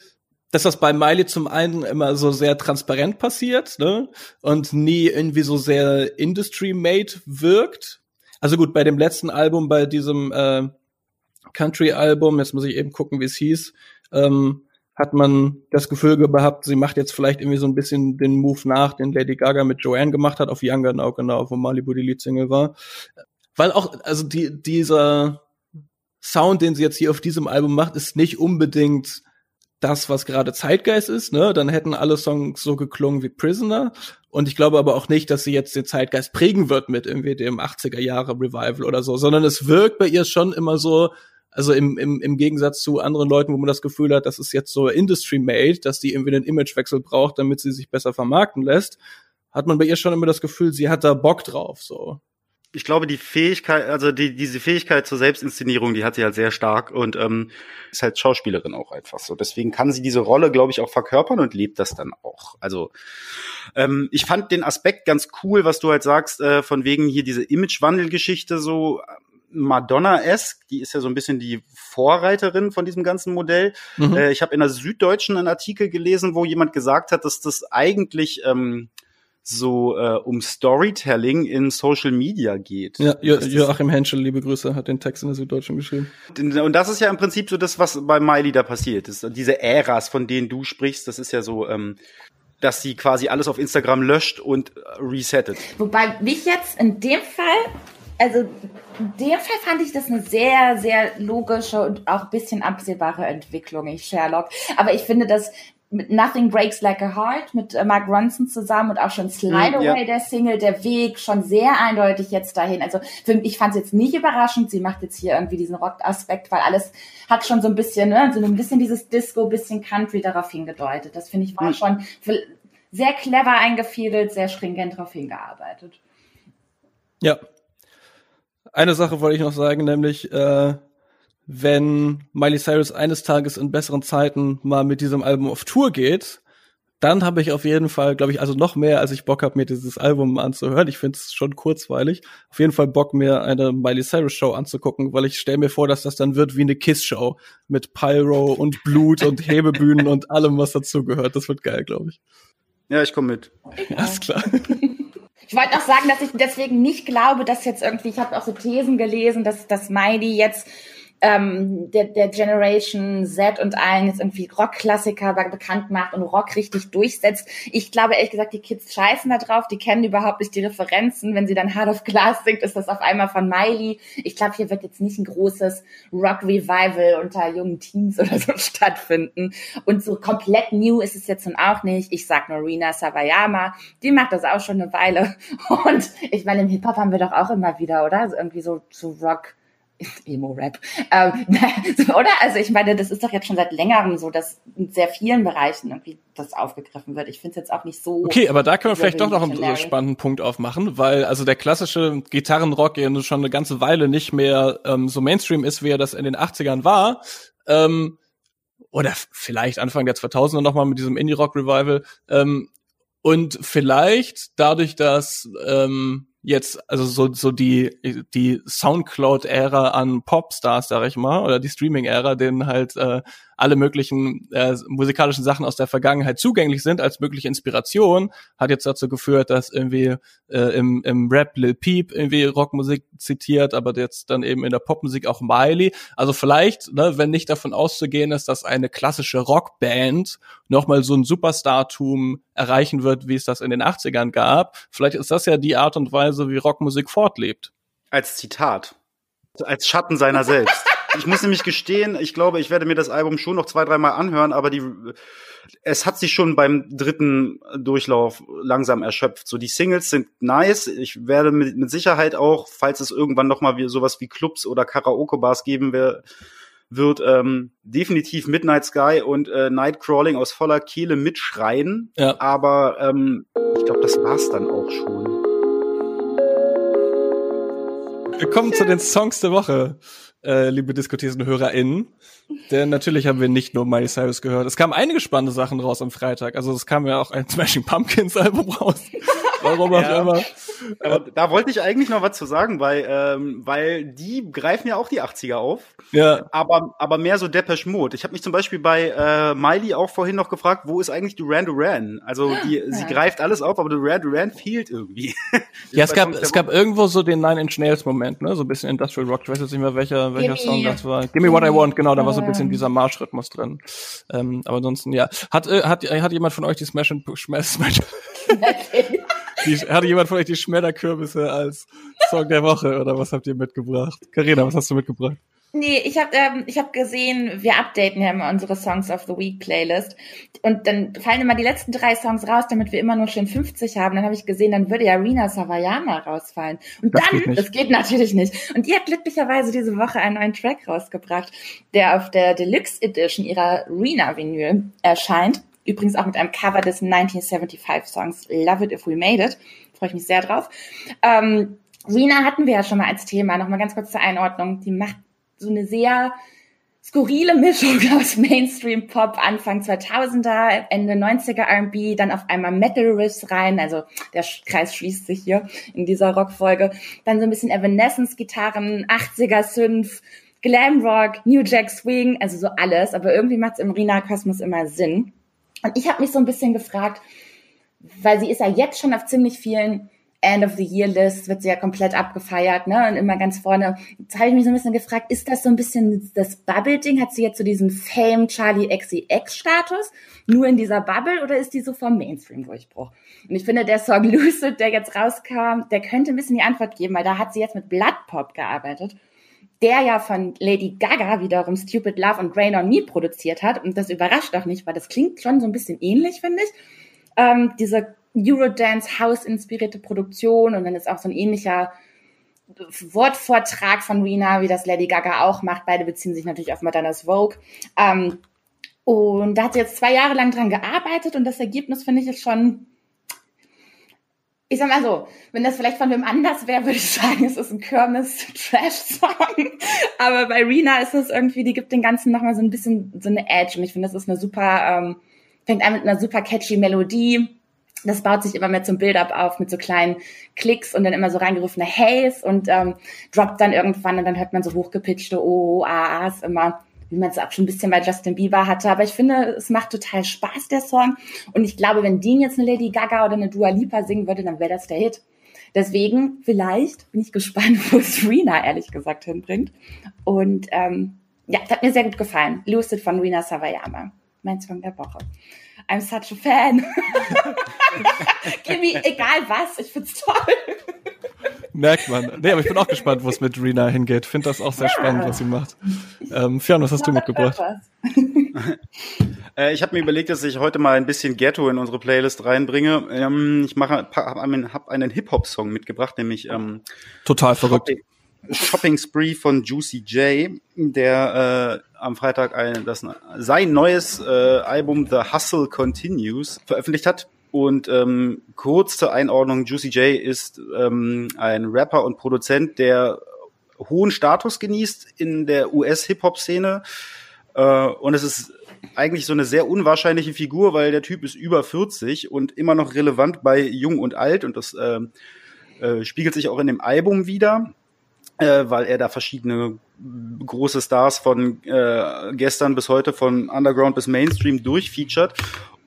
dass das bei Miley zum einen immer so sehr transparent passiert, ne? Und nie irgendwie so sehr industry-made wirkt. Also gut, bei dem letzten Album, bei diesem äh, Country-Album, jetzt muss ich eben gucken, wie es hieß, ähm, hat man das Gefühl gehabt, sie macht jetzt vielleicht irgendwie so ein bisschen den Move nach, den Lady Gaga mit Joanne gemacht hat, auf Younger Now, genau, wo Malibu die Leadsingle war. Weil auch, also die, dieser Sound, den sie jetzt hier auf diesem Album macht, ist nicht unbedingt das, was gerade Zeitgeist ist, ne? Dann hätten alle Songs so geklungen wie Prisoner. Und ich glaube aber auch nicht, dass sie jetzt den Zeitgeist prägen wird mit irgendwie dem 80er Jahre Revival oder so, sondern es wirkt bei ihr schon immer so, also im, im, im Gegensatz zu anderen Leuten, wo man das Gefühl hat, das ist jetzt so Industry-made, dass die irgendwie einen Imagewechsel braucht, damit sie sich besser vermarkten lässt, hat man bei ihr schon immer das Gefühl, sie hat da Bock drauf, so ich glaube, die Fähigkeit, also die, diese Fähigkeit zur Selbstinszenierung, die hat sie halt sehr stark und ähm, ist halt Schauspielerin auch einfach so. Deswegen kann sie diese Rolle, glaube ich, auch verkörpern und lebt das dann auch. Also ähm, ich fand den Aspekt ganz cool, was du halt sagst, äh, von wegen hier diese Imagewandelgeschichte so äh, Madonna-esque, die ist ja so ein bisschen die Vorreiterin von diesem ganzen Modell. Mhm. Äh, ich habe in der Süddeutschen einen Artikel gelesen, wo jemand gesagt hat, dass das eigentlich ähm, so äh, um Storytelling in Social Media geht. Ja, jo Joachim Henschel, liebe Grüße, hat den Text in der Süddeutschen geschrieben. Und das ist ja im Prinzip so das, was bei Miley da passiert ist. Diese Äras, von denen du sprichst, das ist ja so, ähm, dass sie quasi alles auf Instagram löscht und äh, resettet. Wobei mich jetzt in dem Fall, also in dem Fall fand ich das eine sehr, sehr logische und auch bisschen absehbare Entwicklung, ich Sherlock. Aber ich finde, dass mit Nothing Breaks Like a Heart mit äh, Mark Ronson zusammen und auch schon Slide Away, ja. der Single, der Weg schon sehr eindeutig jetzt dahin. Also für, ich fand es jetzt nicht überraschend. Sie macht jetzt hier irgendwie diesen Rock-Aspekt, weil alles hat schon so ein bisschen, ne, so ein bisschen dieses Disco, bisschen Country darauf hingedeutet. Das finde ich war mhm. schon sehr clever eingefädelt, sehr stringent darauf hingearbeitet. Ja. Eine Sache wollte ich noch sagen, nämlich äh, wenn Miley Cyrus eines Tages in besseren Zeiten mal mit diesem Album auf Tour geht, dann habe ich auf jeden Fall, glaube ich, also noch mehr, als ich Bock habe, mir dieses Album anzuhören. Ich finde es schon kurzweilig. Auf jeden Fall Bock, mir eine Miley Cyrus Show anzugucken, weil ich stelle mir vor, dass das dann wird wie eine Kiss-Show mit Pyro und Blut und Hebebühnen und allem, was dazugehört. Das wird geil, glaube ich. Ja, ich komme mit. Ja, ist klar. Ich wollte auch sagen, dass ich deswegen nicht glaube, dass jetzt irgendwie, ich habe auch so Thesen gelesen, dass, dass Miley jetzt ähm, der, der Generation Z und allen jetzt irgendwie Rockklassiker bekannt macht und Rock richtig durchsetzt. Ich glaube ehrlich gesagt, die Kids scheißen da drauf, die kennen überhaupt nicht die Referenzen. Wenn sie dann Hard of Glass singt, ist das auf einmal von Miley. Ich glaube, hier wird jetzt nicht ein großes Rock-Revival unter jungen Teens oder so stattfinden. Und so komplett new ist es jetzt nun auch nicht. Ich sag nur Rina Sawayama, die macht das auch schon eine Weile. Und ich meine, im Hip-Hop haben wir doch auch immer wieder, oder? Also irgendwie so zu Rock Emo-Rap. Ähm, oder? Also ich meine, das ist doch jetzt schon seit längerem so, dass in sehr vielen Bereichen irgendwie das aufgegriffen wird. Ich finde es jetzt auch nicht so. Okay, aber da können wir vielleicht doch noch einen spannenden Punkt aufmachen, weil also der klassische Gitarrenrock ja schon eine ganze Weile nicht mehr ähm, so Mainstream ist, wie er das in den 80ern war. Ähm, oder vielleicht Anfang der 2000er nochmal mit diesem Indie-Rock-Revival. Ähm, und vielleicht dadurch, dass ähm, jetzt, also so, so die, die Soundcloud-Ära an Popstars, sag ich mal, oder die Streaming-Ära, denen halt äh, alle möglichen äh, musikalischen Sachen aus der Vergangenheit zugänglich sind als mögliche Inspiration, hat jetzt dazu geführt, dass irgendwie äh, im, im Rap Lil Peep irgendwie Rockmusik zitiert, aber jetzt dann eben in der Popmusik auch Miley. Also vielleicht, ne, wenn nicht davon auszugehen ist, dass eine klassische Rockband nochmal so ein Superstartum erreichen wird, wie es das in den 80ern gab, vielleicht ist das ja die Art und Weise, wie Rockmusik fortlebt. Als Zitat. Als Schatten seiner selbst. Ich muss nämlich gestehen, ich glaube, ich werde mir das Album schon noch zwei, dreimal anhören, aber die, es hat sich schon beim dritten Durchlauf langsam erschöpft. So die Singles sind nice. Ich werde mit, mit Sicherheit auch, falls es irgendwann noch mal wie, sowas wie Clubs oder Karaoke-Bars geben wird, wird ähm, definitiv Midnight Sky und äh, Nightcrawling aus voller Kehle mitschreien. Ja. Aber ähm, ich glaube, das war's dann auch schon. Wir kommen zu den Songs der Woche äh, liebe diskutierende HörerInnen. Denn natürlich haben wir nicht nur Miley Cyrus gehört. Es kamen einige spannende Sachen raus am Freitag. Also es kam ja auch ein Smashing Pumpkins Album raus. Warum auch ja. immer. Aber da wollte ich eigentlich noch was zu sagen, weil, ähm, weil die greifen ja auch die 80er auf. Ja. Aber, aber mehr so Depeche Mode. Ich habe mich zum Beispiel bei äh, Miley auch vorhin noch gefragt, wo ist eigentlich Duran Duran? Also die, ja. sie greift alles auf, aber Duran Duran fehlt irgendwie. ja, es gab, es gab irgendwo so den Nine Inch Nails Moment, ne? So ein bisschen Industrial Rock. Ich weiß jetzt nicht mehr, welcher, welcher Song das war. Give me what I want, genau, da war so ein bisschen dieser Marschrhythmus drin. Ähm, aber ansonsten, ja. Hat, äh, hat, hat jemand von euch die Smash and Smash, Smash die, hatte jemand von euch die Schmetterkürbisse als Song der Woche oder was habt ihr mitgebracht? Karina, was hast du mitgebracht? Nee, ich habe ähm, ich hab gesehen, wir updaten ja immer unsere Songs of the Week Playlist und dann fallen immer die letzten drei Songs raus, damit wir immer nur schon 50 haben. Dann habe ich gesehen, dann würde ja Rina Savayama rausfallen. Und das dann, geht das geht natürlich nicht. Und die hat glücklicherweise diese Woche einen neuen Track rausgebracht, der auf der Deluxe Edition ihrer Rina Vinyl erscheint. Übrigens auch mit einem Cover des 1975 Songs Love It If We Made It. Freue ich mich sehr drauf. Ähm, Rina hatten wir ja schon mal als Thema. Nochmal ganz kurz zur Einordnung. Die macht so eine sehr skurrile Mischung aus Mainstream Pop Anfang 2000er, Ende 90er R&B, dann auf einmal Metal Riffs rein, also der Kreis schließt sich hier in dieser Rockfolge, dann so ein bisschen Evanescence Gitarren, 80er Synth, Glam Rock, New Jack Swing, also so alles, aber irgendwie macht es im Rina Kosmos immer Sinn. Und ich habe mich so ein bisschen gefragt, weil sie ist ja jetzt schon auf ziemlich vielen End of the Year List wird sie ja komplett abgefeiert, ne? Und immer ganz vorne. Jetzt habe ich mich so ein bisschen gefragt, ist das so ein bisschen das Bubble-Ding? Hat sie jetzt so diesen Fame Charlie XCX-Status? Nur in dieser Bubble oder ist die so vom Mainstream-Durchbruch? Und ich finde, der Song Lucid, der jetzt rauskam, der könnte ein bisschen die Antwort geben, weil da hat sie jetzt mit Blood Pop gearbeitet der ja von Lady Gaga wiederum Stupid Love und Rain on Me produziert hat. Und das überrascht auch nicht, weil das klingt schon so ein bisschen ähnlich, finde ich. Ähm, diese Eurodance House inspirierte Produktion und dann ist auch so ein ähnlicher Wortvortrag von Rina, wie das Lady Gaga auch macht. Beide beziehen sich natürlich auf Madonna's Vogue. Ähm, und da hat sie jetzt zwei Jahre lang dran gearbeitet und das Ergebnis finde ich ist schon, ich sag mal so, wenn das vielleicht von wem anders wäre, würde ich sagen, es ist ein Kirmes-Trash-Song. Aber bei Rina ist es irgendwie, die gibt den Ganzen nochmal so ein bisschen so eine Edge und ich finde, das ist eine super, ähm, fängt an mit einer super catchy Melodie das baut sich immer mehr zum Build-up auf mit so kleinen Klicks und dann immer so reingerufene Haze und ähm, droppt dann irgendwann und dann hört man so hochgepitchte Oh, A's immer, wie man es auch schon ein bisschen bei Justin Bieber hatte. Aber ich finde, es macht total Spaß, der Song. Und ich glaube, wenn den jetzt eine Lady Gaga oder eine Dua Lipa singen würde, dann wäre das der Hit. Deswegen, vielleicht bin ich gespannt, wo es Rina ehrlich gesagt hinbringt. Und ähm, ja, das hat mir sehr gut gefallen. Lucid von Rina Savayama. Mein Song der Woche. I'm such a fan. Kimi, egal was, ich find's toll. Merkt man. Nee, aber ich bin auch gespannt, wo es mit Rina hingeht. Finde das auch sehr ja. spannend, was sie macht. Ähm, Fionn, was hast du mitgebracht? äh, ich habe mir überlegt, dass ich heute mal ein bisschen Ghetto in unsere Playlist reinbringe. Ähm, ich mache, habe einen, hab einen Hip-Hop-Song mitgebracht, nämlich ähm, Total verrückt. Shopping, Shopping Spree von Juicy J, der äh, am Freitag ein, das, sein neues äh, Album The Hustle Continues veröffentlicht hat. Und ähm, kurz zur Einordnung, Juicy J ist ähm, ein Rapper und Produzent, der hohen Status genießt in der US-Hip-Hop-Szene. Äh, und es ist eigentlich so eine sehr unwahrscheinliche Figur, weil der Typ ist über 40 und immer noch relevant bei Jung und Alt. Und das äh, äh, spiegelt sich auch in dem Album wieder äh, weil er da verschiedene große Stars von äh, gestern bis heute von Underground bis Mainstream durchfeatured.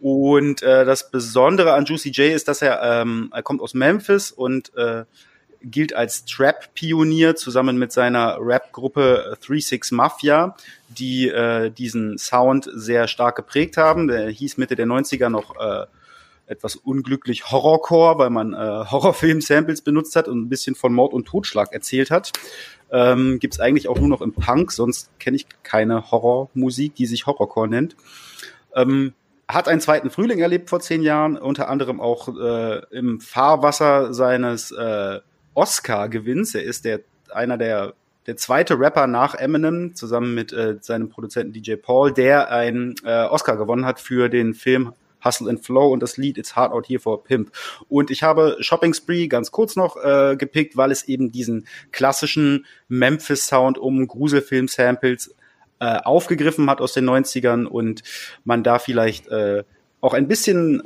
Und äh, das Besondere an Juicy J ist, dass er, ähm, er kommt aus Memphis und äh, gilt als Trap-Pionier zusammen mit seiner Rap-Gruppe 36 Mafia, die äh, diesen Sound sehr stark geprägt haben. Der hieß Mitte der 90er noch äh, etwas unglücklich Horrorcore, weil man äh, Horrorfilm-Samples benutzt hat und ein bisschen von Mord und Totschlag erzählt hat. Ähm, Gibt eigentlich auch nur noch im Punk, sonst kenne ich keine Horrormusik, die sich Horrorcore nennt. Ähm, hat einen zweiten Frühling erlebt vor zehn Jahren, unter anderem auch äh, im Fahrwasser seines äh, Oscar-Gewinns. Er ist der einer der der zweite Rapper nach Eminem zusammen mit äh, seinem Produzenten DJ Paul, der einen äh, Oscar gewonnen hat für den Film Hustle and Flow und das Lied It's Hard Out Here for a Pimp. Und ich habe Shopping Spree ganz kurz noch äh, gepickt, weil es eben diesen klassischen Memphis-Sound um Gruselfilm-Samples äh, aufgegriffen hat aus den 90ern und man da vielleicht äh, auch ein bisschen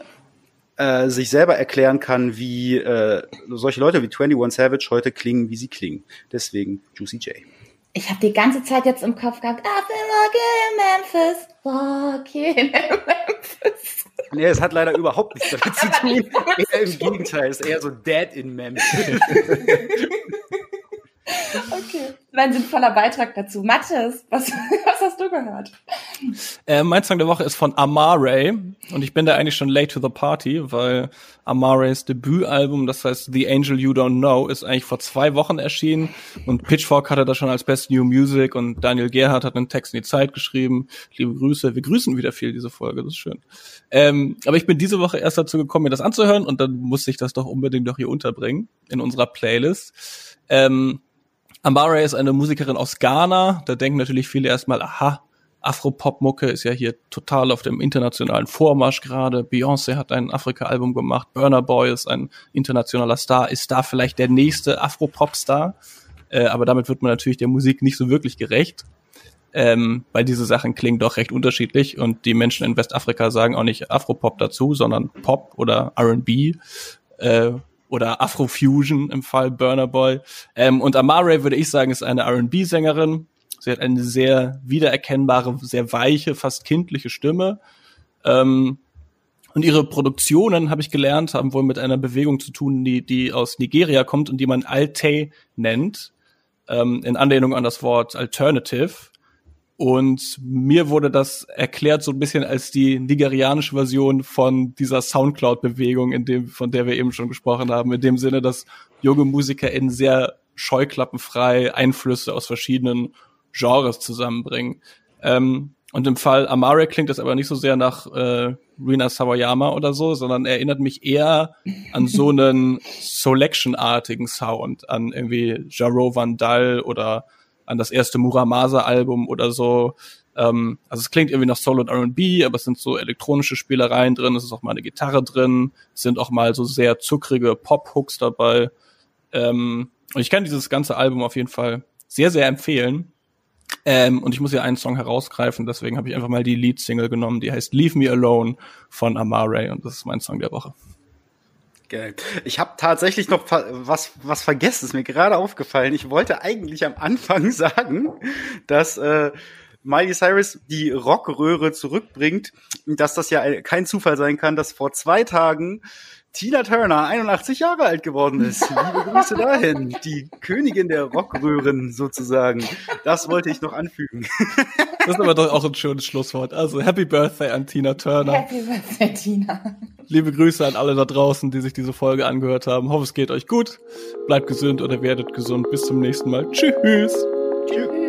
äh, sich selber erklären kann, wie äh, solche Leute wie 21 Savage heute klingen, wie sie klingen. Deswegen Juicy J. Ich habe die ganze Zeit jetzt im Kopf gehabt, I've been walking in Memphis, walking in Memphis. Nee, es hat leider überhaupt nichts damit zu tun. Eher Im Gegenteil, ist eher so Dead in Memphis. okay. Mein sinnvoller Beitrag dazu. Mathis, was, was hast du gehört? Äh, mein Song der Woche ist von Amare und ich bin da eigentlich schon late to the party, weil Amares Debütalbum, das heißt The Angel You Don't Know, ist eigentlich vor zwei Wochen erschienen und Pitchfork hatte das schon als Best New Music und Daniel Gerhardt hat einen Text in die Zeit geschrieben. Liebe Grüße, wir grüßen wieder viel diese Folge, das ist schön. Ähm, aber ich bin diese Woche erst dazu gekommen, mir das anzuhören und dann musste ich das doch unbedingt doch hier unterbringen in unserer Playlist. Ähm, Amara ist eine Musikerin aus Ghana. Da denken natürlich viele erstmal, aha, Afro-Pop-Mucke ist ja hier total auf dem internationalen Vormarsch gerade. Beyoncé hat ein Afrika-Album gemacht. Burner Boy ist ein internationaler Star. Ist da vielleicht der nächste Afro-Pop-Star? Äh, aber damit wird man natürlich der Musik nicht so wirklich gerecht. Ähm, weil diese Sachen klingen doch recht unterschiedlich und die Menschen in Westafrika sagen auch nicht Afro-Pop dazu, sondern Pop oder R&B. Äh, oder Afrofusion im Fall Burner Boy. Ähm, und Amare würde ich sagen, ist eine R&B-Sängerin. Sie hat eine sehr wiedererkennbare, sehr weiche, fast kindliche Stimme. Ähm, und ihre Produktionen, habe ich gelernt, haben wohl mit einer Bewegung zu tun, die, die aus Nigeria kommt und die man Alte nennt, ähm, in Anlehnung an das Wort Alternative. Und mir wurde das erklärt so ein bisschen als die nigerianische Version von dieser Soundcloud-Bewegung, in dem, von der wir eben schon gesprochen haben, in dem Sinne, dass junge Musiker in sehr scheuklappenfrei Einflüsse aus verschiedenen Genres zusammenbringen. Ähm, und im Fall Amare klingt das aber nicht so sehr nach äh, Rina Sawayama oder so, sondern erinnert mich eher an so einen Selection-artigen Sound, an irgendwie Jaro Vandal oder an das erste Muramasa-Album oder so. Ähm, also es klingt irgendwie nach Soul und R&B, aber es sind so elektronische Spielereien drin, es ist auch mal eine Gitarre drin, es sind auch mal so sehr zuckrige Pop-Hooks dabei. Ähm, und ich kann dieses ganze Album auf jeden Fall sehr, sehr empfehlen. Ähm, und ich muss hier einen Song herausgreifen, deswegen habe ich einfach mal die Lead-Single genommen, die heißt Leave Me Alone von Amare und das ist mein Song der Woche. Geil. Ich habe tatsächlich noch was, was vergessen, ist mir gerade aufgefallen. Ich wollte eigentlich am Anfang sagen, dass äh, Miley Cyrus die Rockröhre zurückbringt, dass das ja kein Zufall sein kann, dass vor zwei Tagen Tina Turner 81 Jahre alt geworden ist. Liebe Grüße dahin. Die Königin der Rockröhren sozusagen. Das wollte ich noch anfügen. Das ist aber doch auch ein schönes Schlusswort. Also Happy Birthday an Tina Turner. Happy Birthday, Tina. Liebe Grüße an alle da draußen, die sich diese Folge angehört haben. Hoffe, es geht euch gut. Bleibt gesund oder werdet gesund. Bis zum nächsten Mal. Tschüss. Tschüss.